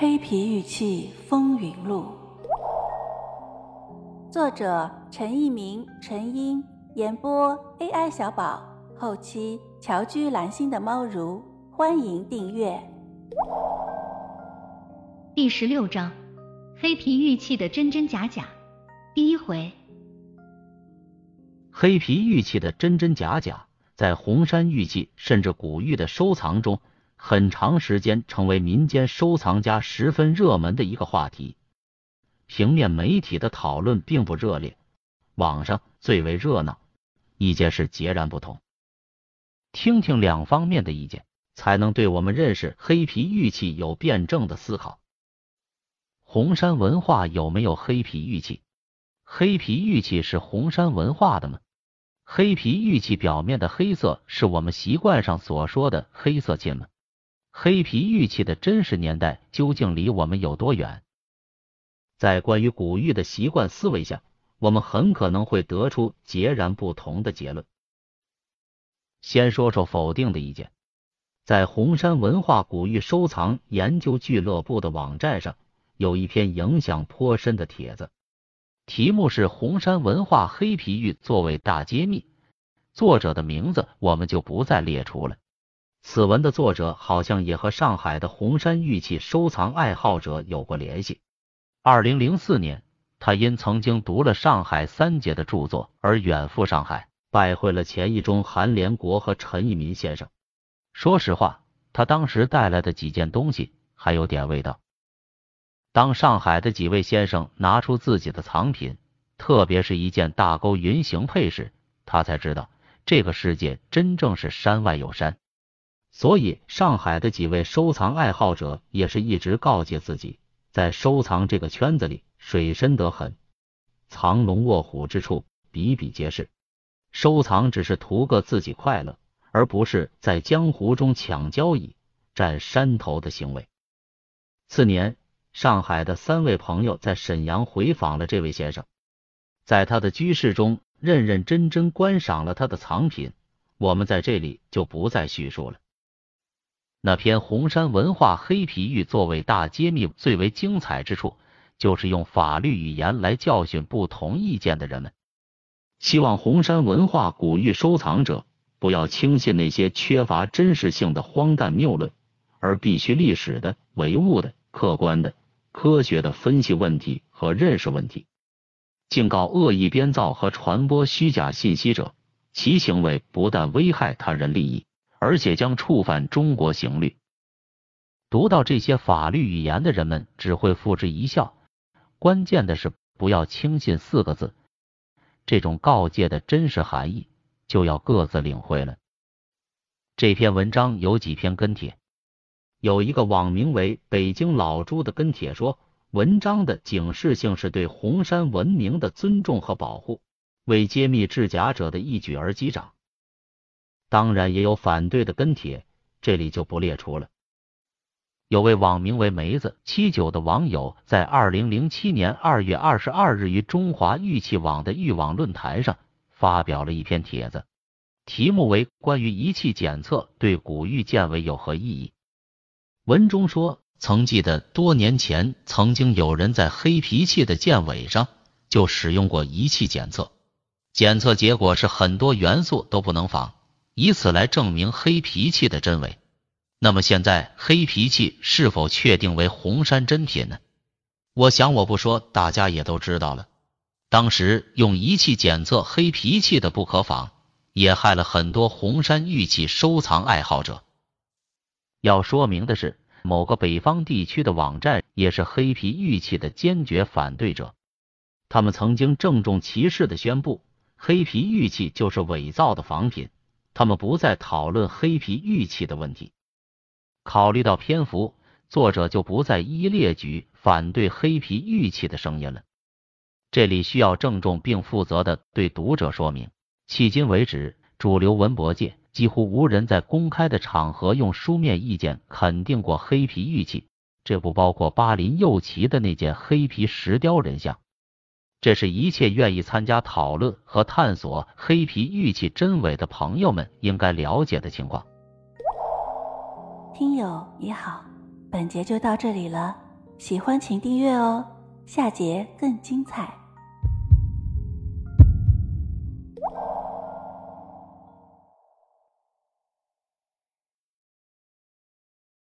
黑皮玉器风云录》，作者陈一鸣、陈英，演播 AI 小宝，后期乔居蓝心的猫如，欢迎订阅。第十六章：黑皮玉器的真真假假。第一回，黑皮玉器的真真假假，在红山玉器甚至古玉的收藏中。很长时间成为民间收藏家十分热门的一个话题。平面媒体的讨论并不热烈，网上最为热闹，意见是截然不同。听听两方面的意见，才能对我们认识黑皮玉器有辩证的思考。红山文化有没有黑皮玉器？黑皮玉器是红山文化的吗？黑皮玉器表面的黑色是我们习惯上所说的黑色金吗？黑皮玉器的真实年代究竟离我们有多远？在关于古玉的习惯思维下，我们很可能会得出截然不同的结论。先说说否定的意见，在红山文化古玉收藏研究俱乐部的网站上，有一篇影响颇深的帖子，题目是“红山文化黑皮玉作为大揭秘”，作者的名字我们就不再列出了。此文的作者好像也和上海的红山玉器收藏爱好者有过联系。二零零四年，他因曾经读了上海三杰的著作而远赴上海，拜会了钱一中、韩连国和陈一民先生。说实话，他当时带来的几件东西还有点味道。当上海的几位先生拿出自己的藏品，特别是一件大钩云形佩时，他才知道这个世界真正是山外有山。所以，上海的几位收藏爱好者也是一直告诫自己，在收藏这个圈子里水深得很，藏龙卧虎之处比比皆是。收藏只是图个自己快乐，而不是在江湖中抢交椅、占山头的行为。次年，上海的三位朋友在沈阳回访了这位先生，在他的居室中认认真真观赏了他的藏品，我们在这里就不再叙述了。那篇红山文化黑皮玉作为大揭秘最为精彩之处，就是用法律语言来教训不同意见的人们。希望红山文化古玉收藏者不要轻信那些缺乏真实性的荒诞谬论，而必须历史的、唯物的、客观的、科学的分析问题和认识问题。警告恶意编造和传播虚假信息者，其行为不但危害他人利益。而且将触犯中国刑律。读到这些法律语言的人们只会付之一笑。关键的是不要轻信四个字。这种告诫的真实含义就要各自领会了。这篇文章有几篇跟帖，有一个网名为“北京老朱”的跟帖说，文章的警示性是对红山文明的尊重和保护，为揭秘制假者的一举而击掌。当然也有反对的跟帖，这里就不列出了。有位网名为梅子七九的网友在二零零七年二月二十二日于中华玉器网的玉网论坛上发表了一篇帖子，题目为《关于仪器检测对古玉鉴尾有何意义》。文中说，曾记得多年前曾经有人在黑皮器的鉴尾上就使用过仪器检测，检测结果是很多元素都不能仿。以此来证明黑皮器的真伪。那么现在黑皮器是否确定为红山真品呢？我想我不说，大家也都知道了。当时用仪器检测黑皮器的不可仿，也害了很多红山玉器收藏爱好者。要说明的是，某个北方地区的网站也是黑皮玉器的坚决反对者。他们曾经郑重其事的宣布，黑皮玉器就是伪造的仿品。他们不再讨论黑皮玉器的问题，考虑到篇幅，作者就不再一一列举反对黑皮玉器的声音了。这里需要郑重并负责的对读者说明：迄今为止，主流文博界几乎无人在公开的场合用书面意见肯定过黑皮玉器，这不包括巴林右旗的那件黑皮石雕人像。这是一切愿意参加讨论和探索黑皮玉器真伪的朋友们应该了解的情况。听友你好，本节就到这里了，喜欢请订阅哦，下节更精彩。